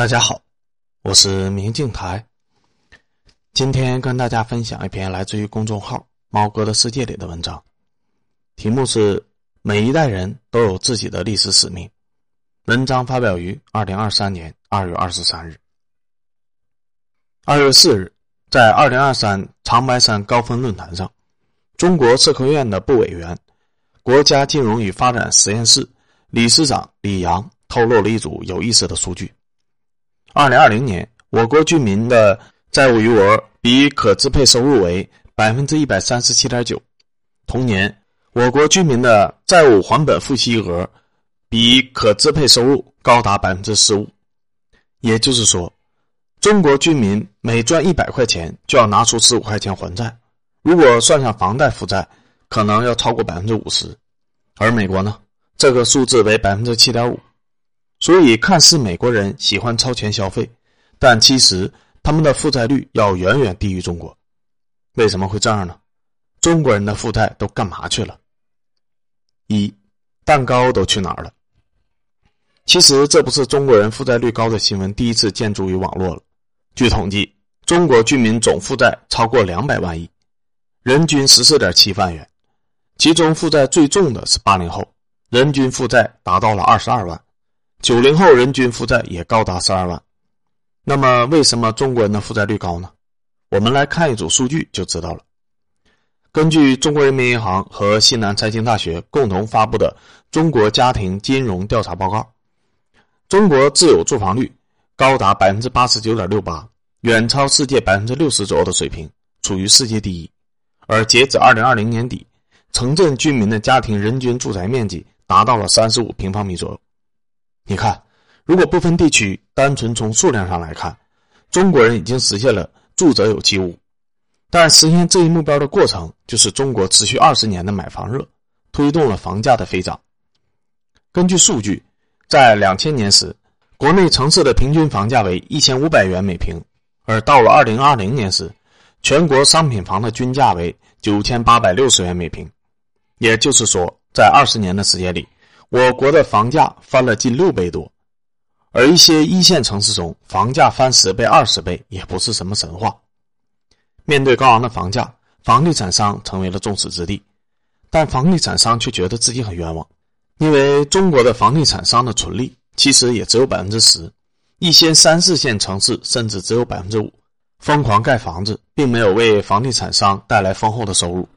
大家好，我是明镜台。今天跟大家分享一篇来自于公众号“猫哥的世界”里的文章，题目是“每一代人都有自己的历史使命”。文章发表于二零二三年二月二十三日。二月四日，在二零二三长白山高峰论坛上，中国社科院的部委员、国家金融与发展实验室理事长李阳透露了一组有意思的数据。二零二零年，我国居民的债务余额比可支配收入为百分之一百三十七点九。同年，我国居民的债务还本付息额比可支配收入高达百分之十五。也就是说，中国居民每赚一百块钱就要拿出十五块钱还债。如果算上房贷负债，可能要超过百分之五十。而美国呢，这个数字为百分之七点五。所以，看似美国人喜欢超前消费，但其实他们的负债率要远远低于中国。为什么会这样呢？中国人的负债都干嘛去了？一，蛋糕都去哪儿了？其实这不是中国人负债率高的新闻第一次见诸于网络了。据统计，中国居民总负债超过两百万亿，人均十四点七万元，其中负债最重的是八零后，人均负债达到了二十二万。九零后人均负债也高达十二万，那么为什么中国人的负债率高呢？我们来看一组数据就知道了。根据中国人民银行和西南财经大学共同发布的《中国家庭金融调查报告》，中国自有住房率高达百分之八十九点六八，远超世界百分之六十左右的水平，处于世界第一。而截止二零二零年底，城镇居民的家庭人均住宅面积达到了三十五平方米左右。你看，如果不分地区，单纯从数量上来看，中国人已经实现了住者有其屋。但实现这一目标的过程，就是中国持续二十年的买房热，推动了房价的飞涨。根据数据，在两千年时，国内城市的平均房价为一千五百元每平，而到了二零二零年时，全国商品房的均价为九千八百六十元每平。也就是说，在二十年的时间里。我国的房价翻了近六倍多，而一些一线城市中房价翻十倍、二十倍也不是什么神话。面对高昂的房价，房地产商成为了众矢之的，但房地产商却觉得自己很冤枉，因为中国的房地产商的纯利其实也只有百分之十，一些三四线城市甚至只有百分之五，疯狂盖房子并没有为房地产商带来丰厚的收入。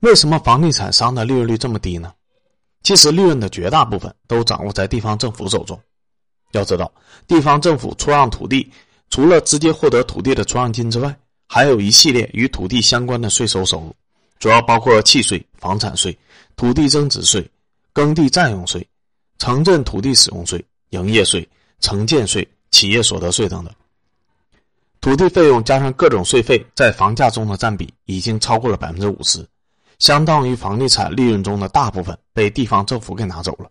为什么房地产商的利润率这么低呢？其实，利润的绝大部分都掌握在地方政府手中。要知道，地方政府出让土地，除了直接获得土地的出让金之外，还有一系列与土地相关的税收收入，主要包括契税、房产税、土地增值税、耕地占用税、城镇土地使用税、营业税、城建税、企业所得税等等。土地费用加上各种税费，在房价中的占比已经超过了百分之五十。相当于房地产利润中的大部分被地方政府给拿走了，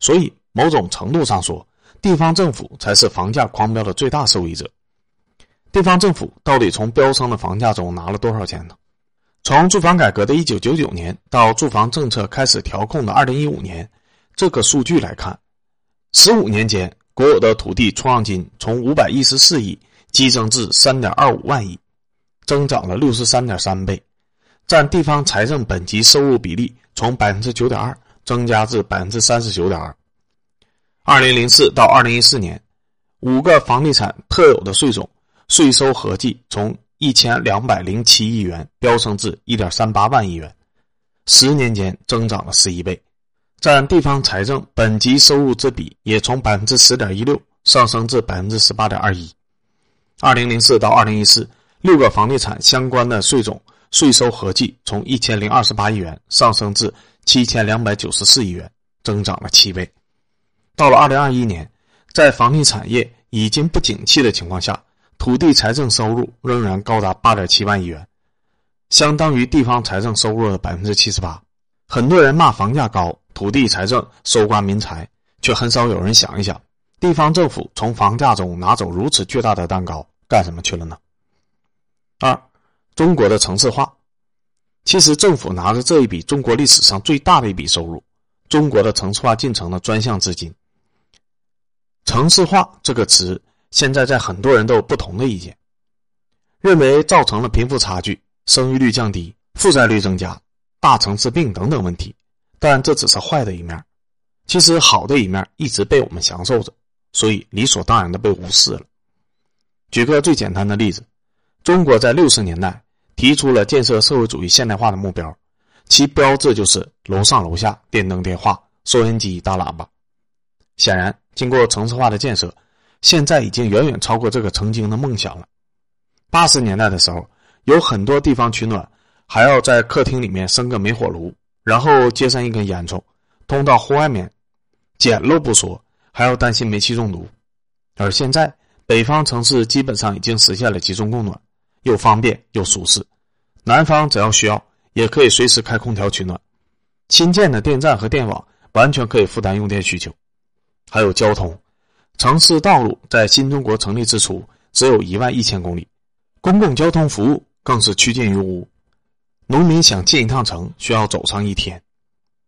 所以某种程度上说，地方政府才是房价狂飙的最大受益者。地方政府到底从飙升的房价中拿了多少钱呢？从住房改革的一九九九年到住房政策开始调控的二零一五年，这个数据来看，十五年间国有的土地出让金从五百一十四亿激增至三点二五万亿，增长了六十三点三倍。占地方财政本级收入比例从百分之九点二增加至百分之三十九点二。二零零四到二零一四年，五个房地产特有的税种税收合计从一千两百零七亿元飙升至一点三八万亿元，十年间增长了十一倍，占地方财政本级收入之比也从百分之十点一六上升至百分之十八点二一。二零零四到二零一四，六个房地产相关的税种。税收合计从一千零二十八亿元上升至七千两百九十四亿元，增长了七倍。到了二零二一年，在房地产业已经不景气的情况下，土地财政收入仍然高达八点七万亿元，相当于地方财政收入的百分之七十八。很多人骂房价高，土地财政收刮民财，却很少有人想一想，地方政府从房价中拿走如此巨大的蛋糕，干什么去了呢？二。中国的城市化，其实政府拿着这一笔中国历史上最大的一笔收入——中国的城市化进程的专项资金。城市化这个词，现在在很多人都有不同的意见，认为造成了贫富差距、生育率降低、负债率增加、大城市病等等问题。但这只是坏的一面，其实好的一面一直被我们享受着，所以理所当然的被无视了。举个最简单的例子，中国在六十年代提出了建设社会主义现代化的目标，其标志就是楼上楼下、电灯电话、收音机、大喇叭。显然，经过城市化的建设，现在已经远远超过这个曾经的梦想了。八十年代的时候，有很多地方取暖还要在客厅里面生个煤火炉。然后接上一根烟囱，通到户外面，简陋不说，还要担心煤气中毒。而现在，北方城市基本上已经实现了集中供暖，又方便又舒适。南方只要需要，也可以随时开空调取暖。新建的电站和电网完全可以负担用电需求。还有交通，城市道路在新中国成立之初只有一万一千公里，公共交通服务更是趋近于无。农民想进一趟城需要走上一天，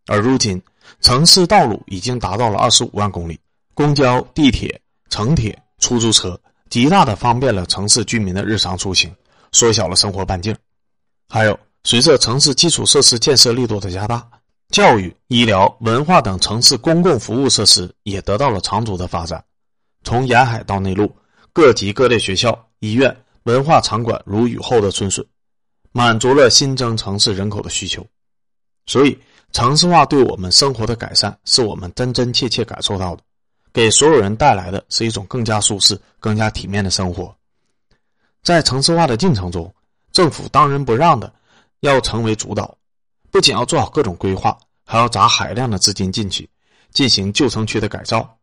而如今城市道路已经达到了二十五万公里，公交、地铁、城铁、出租车极大的方便了城市居民的日常出行，缩小了生活半径。还有，随着城市基础设施建设力度的加大，教育、医疗、文化等城市公共服务设施也得到了长足的发展。从沿海到内陆，各级各类学校、医院、文化场馆如雨后的春笋。满足了新增城市人口的需求，所以城市化对我们生活的改善是我们真真切切感受到的，给所有人带来的是一种更加舒适、更加体面的生活。在城市化的进程中，政府当仁不让的要成为主导，不仅要做好各种规划，还要砸海量的资金进去，进行旧城区的改造，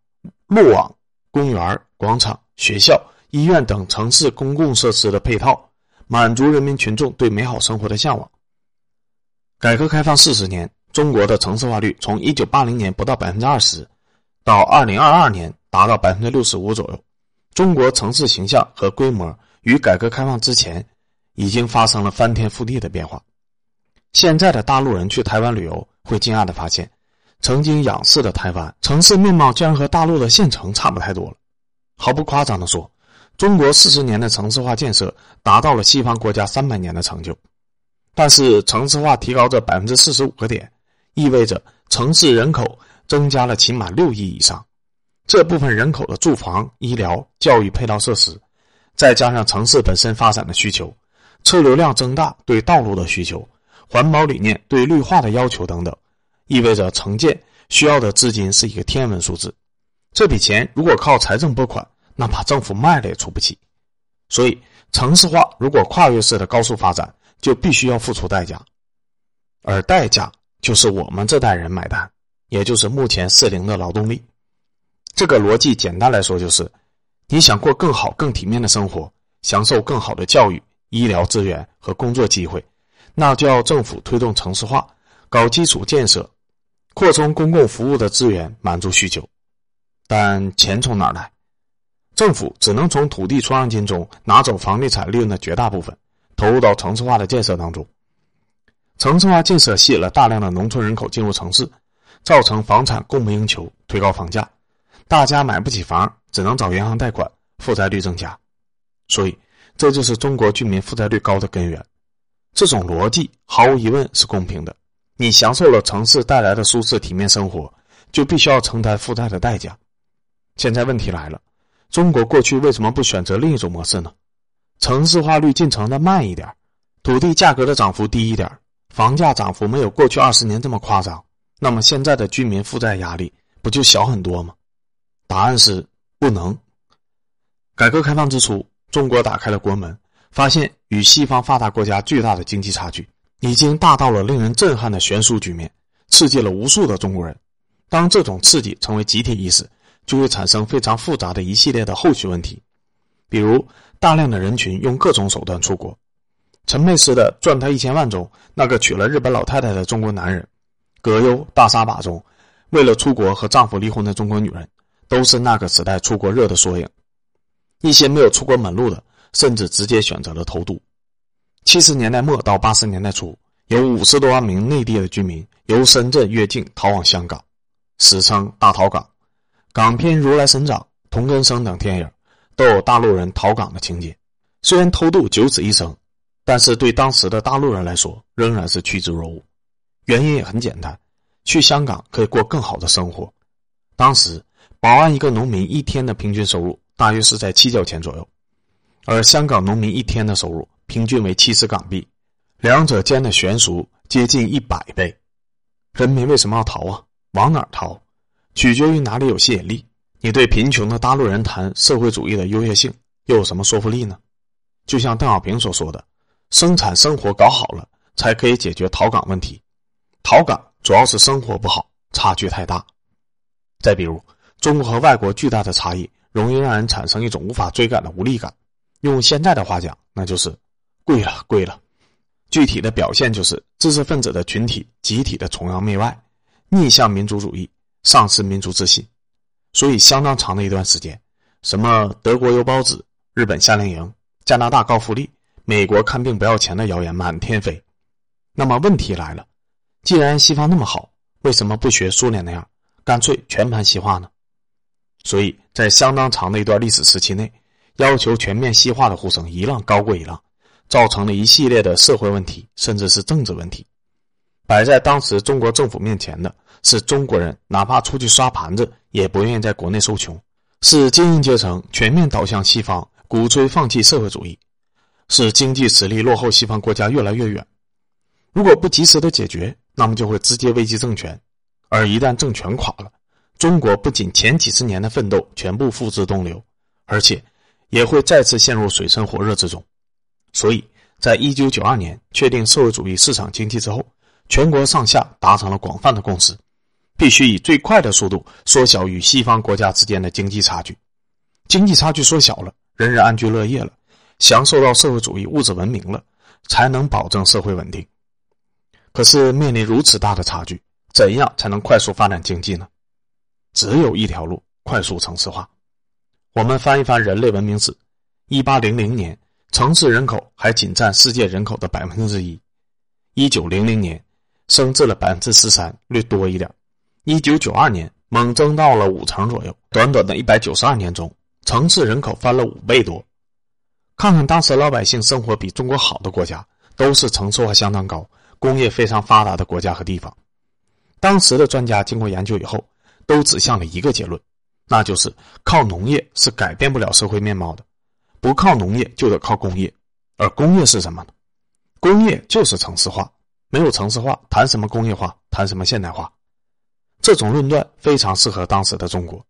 路网、公园、广场、学校、医院等城市公共设施的配套。满足人民群众对美好生活的向往。改革开放四十年，中国的城市化率从一九八零年不到百分之二十，到二零二二年达到百分之六十五左右。中国城市形象和规模与改革开放之前已经发生了翻天覆地的变化。现在的大陆人去台湾旅游，会惊讶的发现，曾经仰视的台湾城市面貌，竟然和大陆的县城差不太多了。毫不夸张的说。中国四十年的城市化建设达到了西方国家三百年的成就，但是城市化提高这百分之四十五个点，意味着城市人口增加了起码六亿以上。这部分人口的住房、医疗、教育配套设施，再加上城市本身发展的需求，车流量增大对道路的需求，环保理念对绿化的要求等等，意味着城建需要的资金是一个天文数字。这笔钱如果靠财政拨款，那把政府卖了也出不起，所以城市化如果跨越式的高速发展，就必须要付出代价，而代价就是我们这代人买单，也就是目前适龄的劳动力。这个逻辑简单来说就是：你想过更好、更体面的生活，享受更好的教育、医疗资源和工作机会，那就要政府推动城市化，搞基础建设，扩充公共服务的资源，满足需求。但钱从哪来？政府只能从土地出让金中拿走房地产利润的绝大部分，投入到城市化的建设当中。城市化建设吸引了大量的农村人口进入城市，造成房产供不应求，推高房价，大家买不起房，只能找银行贷款，负债率增加。所以，这就是中国居民负债率高的根源。这种逻辑毫无疑问是公平的。你享受了城市带来的舒适体面生活，就必须要承担负债的代价。现在问题来了。中国过去为什么不选择另一种模式呢？城市化率进程的慢一点，土地价格的涨幅低一点，房价涨幅没有过去二十年这么夸张，那么现在的居民负债压力不就小很多吗？答案是不能。改革开放之初，中国打开了国门，发现与西方发达国家巨大的经济差距已经大到了令人震撼的悬殊局面，刺激了无数的中国人。当这种刺激成为集体意识。就会产生非常复杂的一系列的后续问题，比如大量的人群用各种手段出国。陈佩斯的《赚他一千万》中，那个娶了日本老太太的中国男人；葛优《大撒把》中，为了出国和丈夫离婚的中国女人，都是那个时代出国热的缩影。一些没有出国门路的，甚至直接选择了偷渡。七十年代末到八十年代初，有五十多万名内地的居民由深圳越境逃往香港，史称“大逃港”。港片如来神掌，童根生等电影，都有大陆人逃港的情节。虽然偷渡九死一生，但是对当时的大陆人来说，仍然是趋之若鹜。原因也很简单，去香港可以过更好的生活。当时保安一个农民一天的平均收入大约是在七角钱左右，而香港农民一天的收入平均为七十港币，两者间的悬殊接近一百倍。人民为什么要逃啊？往哪儿逃？取决于哪里有吸引力。你对贫穷的大陆人谈社会主义的优越性，又有什么说服力呢？就像邓小平所说的：“生产生活搞好了，才可以解决逃港问题。逃港主要是生活不好，差距太大。”再比如，中国和外国巨大的差异，容易让人产生一种无法追赶的无力感。用现在的话讲，那就是贵了，贵了。具体的表现就是知识分子的群体集体的崇洋媚外，逆向民族主义，丧失民族自信。所以，相当长的一段时间，什么德国有包子、日本夏令营、加拿大高福利、美国看病不要钱的谣言满天飞。那么问题来了，既然西方那么好，为什么不学苏联那样，干脆全盘西化呢？所以在相当长的一段历史时期内，要求全面西化的呼声一浪高过一浪。造成了一系列的社会问题，甚至是政治问题。摆在当时中国政府面前的是中国人哪怕出去刷盘子也不愿意在国内受穷，是精英阶层全面倒向西方，鼓吹放弃社会主义，是经济实力落后西方国家越来越远。如果不及时的解决，那么就会直接危及政权。而一旦政权垮了，中国不仅前几十年的奋斗全部付之东流，而且也会再次陷入水深火热之中。所以，在一九九二年确定社会主义市场经济之后，全国上下达成了广泛的共识：必须以最快的速度缩小与西方国家之间的经济差距。经济差距缩小了，人人安居乐业了，享受到社会主义物质文明了，才能保证社会稳定。可是，面临如此大的差距，怎样才能快速发展经济呢？只有一条路：快速城市化。我们翻一翻人类文明史，一八零零年。城市人口还仅占世界人口的百分之一，一九零零年升至了百分之十三，略多一点。一九九二年猛增到了五成左右。短短的一百九十二年中，城市人口翻了五倍多。看看当时老百姓生活比中国好的国家，都是城市化相当高、工业非常发达的国家和地方。当时的专家经过研究以后，都指向了一个结论，那就是靠农业是改变不了社会面貌的。不靠农业就得靠工业，而工业是什么呢？工业就是城市化，没有城市化，谈什么工业化，谈什么现代化？这种论断非常适合当时的中国，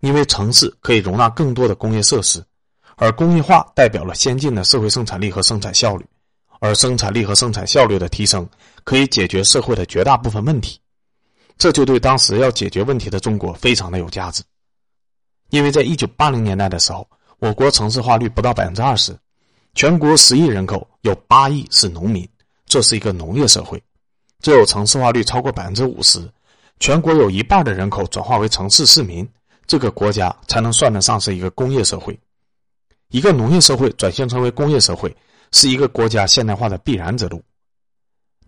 因为城市可以容纳更多的工业设施，而工业化代表了先进的社会生产力和生产效率，而生产力和生产效率的提升可以解决社会的绝大部分问题，这就对当时要解决问题的中国非常的有价值，因为在一九八零年代的时候。我国城市化率不到百分之二十，全国十亿人口有八亿是农民，这是一个农业社会。只有城市化率超过百分之五十，全国有一半的人口转化为城市市民，这个国家才能算得上是一个工业社会。一个农业社会转型成为工业社会，是一个国家现代化的必然之路。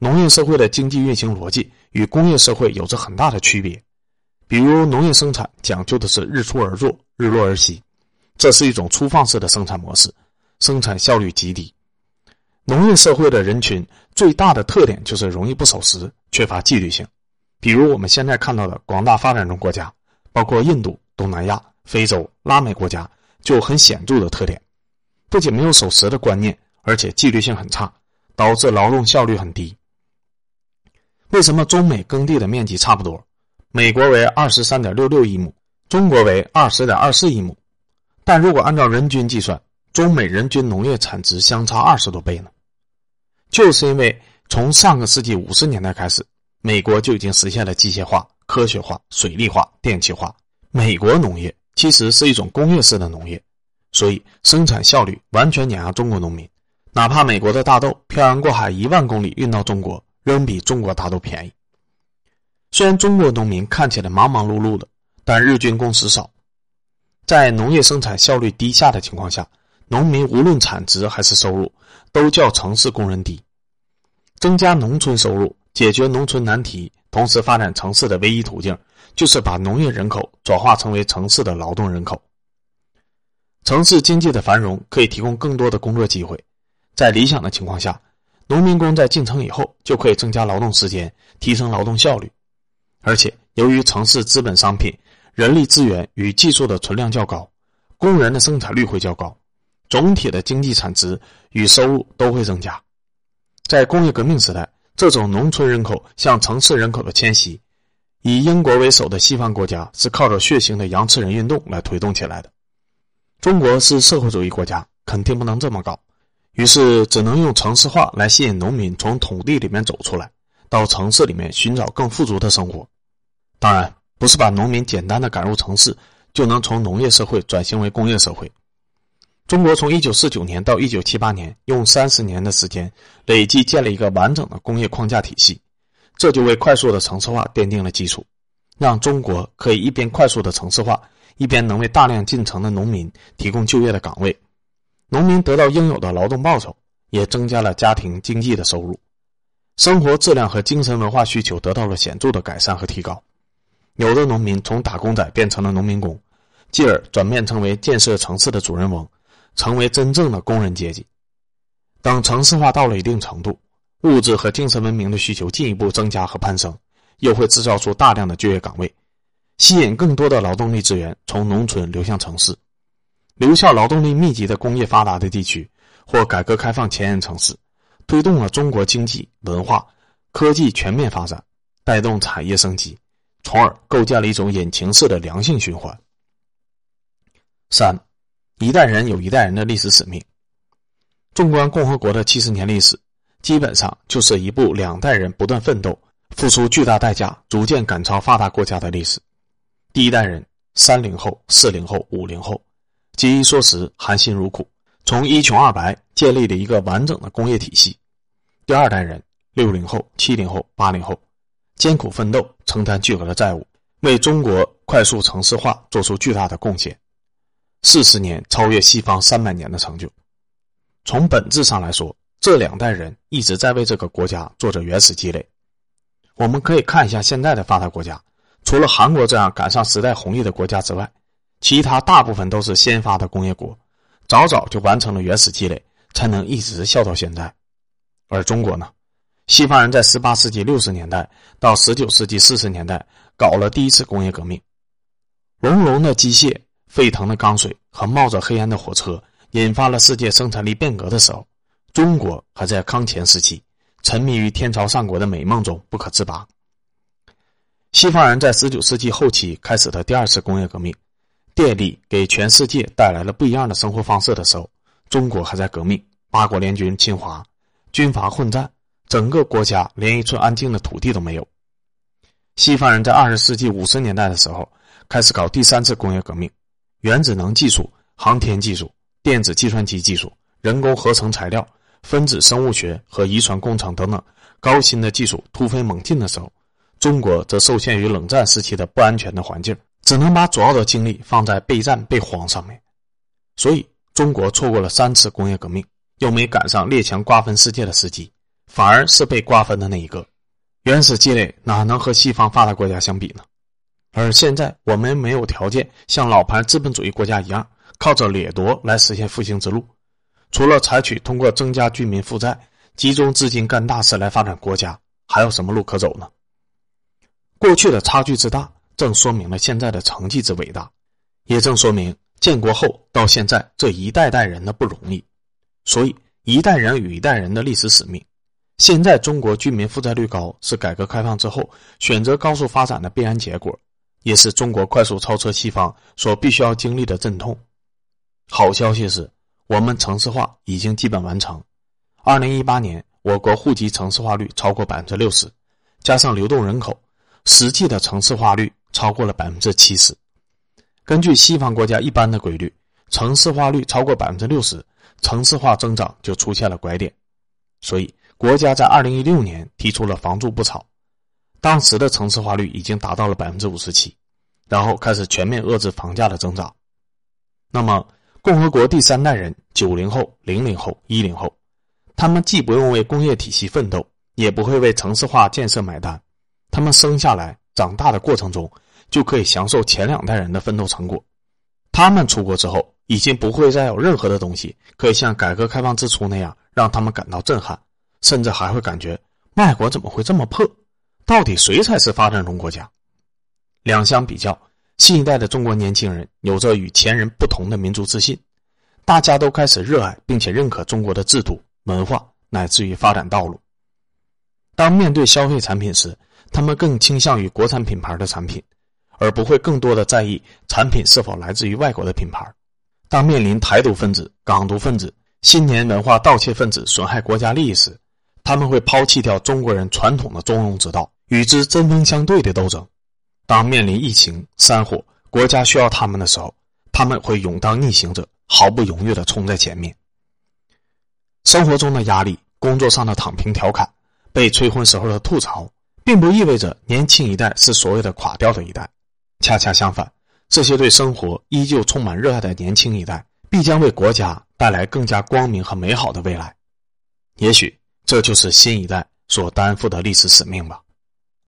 农业社会的经济运行逻辑与工业社会有着很大的区别，比如农业生产讲究的是日出而作，日落而息。这是一种粗放式的生产模式，生产效率极低。农业社会的人群最大的特点就是容易不守时，缺乏纪律性。比如我们现在看到的广大发展中国家，包括印度、东南亚、非洲、拉美国家，就很显著的特点：不仅没有守时的观念，而且纪律性很差，导致劳动效率很低。为什么中美耕地的面积差不多？美国为二十三点六六亿亩，中国为二十点二四亿亩。但如果按照人均计算，中美人均农业产值相差二十多倍呢？就是因为从上个世纪五十年代开始，美国就已经实现了机械化、科学化、水利化、电气化。美国农业其实是一种工业式的农业，所以生产效率完全碾压中国农民。哪怕美国的大豆漂洋过海一万公里运到中国，仍比中国大豆便宜。虽然中国农民看起来忙忙碌碌的，但日均工时少。在农业生产效率低下的情况下，农民无论产值还是收入，都较城市工人低。增加农村收入，解决农村难题，同时发展城市的唯一途径，就是把农业人口转化成为城市的劳动人口，城市经济的繁荣可以提供更多的工作机会，在理想的情况下，农民工在进城以后就可以增加劳动时间，提升劳动效率。而且，由于城市资本、商品、人力资源与技术的存量较高，工人的生产率会较高，总体的经济产值与收入都会增加。在工业革命时代，这种农村人口向城市人口的迁徙，以英国为首的西方国家是靠着血腥的羊吃人运动来推动起来的。中国是社会主义国家，肯定不能这么搞，于是只能用城市化来吸引农民从土地里面走出来，到城市里面寻找更富足的生活。当然，不是把农民简单的赶入城市就能从农业社会转型为工业社会。中国从一九四九年到一九七八年，用三十年的时间累计建立一个完整的工业框架体系，这就为快速的城市化奠定了基础，让中国可以一边快速的城市化。一边能为大量进城的农民提供就业的岗位，农民得到应有的劳动报酬，也增加了家庭经济的收入，生活质量和精神文化需求得到了显著的改善和提高。有的农民从打工仔变成了农民工，继而转变成为建设城市的主人翁，成为真正的工人阶级。等城市化到了一定程度，物质和精神文明的需求进一步增加和攀升，又会制造出大量的就业岗位。吸引更多的劳动力资源从农村流向城市，留下劳动力密集的工业发达的地区或改革开放前沿城市，推动了中国经济、文化、科技全面发展，带动产业升级，从而构建了一种引擎式的良性循环。三，一代人有一代人的历史使命。纵观共和国的七十年历史，基本上就是一部两代人不断奋斗、付出巨大代价、逐渐赶超发达国家的历史。第一代人，三零后、四零后、五零后，节衣缩食、含辛茹苦，从一穷二白建立了一个完整的工业体系。第二代人，六零后、七零后、八零后，艰苦奋斗，承担巨额的债务，为中国快速城市化做出巨大的贡献。四十年超越西方三百年的成就。从本质上来说，这两代人一直在为这个国家做着原始积累。我们可以看一下现在的发达国家。除了韩国这样赶上时代红利的国家之外，其他大部分都是先发的工业国，早早就完成了原始积累，才能一直笑到现在。而中国呢，西方人在十八世纪六十年代到十九世纪四十年代搞了第一次工业革命，隆隆的机械、沸腾的钢水和冒着黑烟的火车，引发了世界生产力变革的时候，中国还在康乾时期，沉迷于天朝上国的美梦中不可自拔。西方人在十九世纪后期开始的第二次工业革命，电力给全世界带来了不一样的生活方式的时候，中国还在革命，八国联军侵华，军阀混战，整个国家连一寸安静的土地都没有。西方人在二十世纪五十年代的时候开始搞第三次工业革命，原子能技术、航天技术、电子计算机技术、人工合成材料、分子生物学和遗传工程等等高新的技术突飞猛进的时候。中国则受限于冷战时期的不安全的环境，只能把主要的精力放在备战备荒上面，所以中国错过了三次工业革命，又没赶上列强瓜分世界的时机，反而是被瓜分的那一个。原始积累哪能和西方发达国家相比呢？而现在我们没有条件像老牌资本主义国家一样，靠着掠夺来实现复兴之路，除了采取通过增加居民负债、集中资金干大事来发展国家，还有什么路可走呢？过去的差距之大，正说明了现在的成绩之伟大，也正说明建国后到现在这一代代人的不容易。所以，一代人与一代人的历史使命。现在中国居民负债率高，是改革开放之后选择高速发展的必然结果，也是中国快速超车西方所必须要经历的阵痛。好消息是，我们城市化已经基本完成。二零一八年，我国户籍城市化率超过百分之六十，加上流动人口。实际的城市化率超过了百分之七十。根据西方国家一般的规律，城市化率超过百分之六十，城市化增长就出现了拐点。所以，国家在二零一六年提出了“房住不炒”，当时的城市化率已经达到了百分之五十七，然后开始全面遏制房价的增长。那么，共和国第三代人九零后、零零后、一零后，他们既不用为工业体系奋斗，也不会为城市化建设买单。他们生下来、长大的过程中，就可以享受前两代人的奋斗成果。他们出国之后，已经不会再有任何的东西可以像改革开放之初那样让他们感到震撼，甚至还会感觉外国怎么会这么破？到底谁才是发展中国家？两相比较，新一代的中国年轻人有着与前人不同的民族自信，大家都开始热爱并且认可中国的制度、文化乃至于发展道路。当面对消费产品时，他们更倾向于国产品牌的产品，而不会更多的在意产品是否来自于外国的品牌。当面临台独分子、港独分子、新年文化盗窃分子损害国家利益时，他们会抛弃掉中国人传统的中庸之道，与之针锋相对的斗争。当面临疫情、山火，国家需要他们的时候，他们会勇当逆行者，毫不犹豫的冲在前面。生活中的压力，工作上的躺平调侃。被催婚时候的吐槽，并不意味着年轻一代是所谓的垮掉的一代，恰恰相反，这些对生活依旧充满热爱的年轻一代，必将为国家带来更加光明和美好的未来。也许这就是新一代所担负的历史使命吧。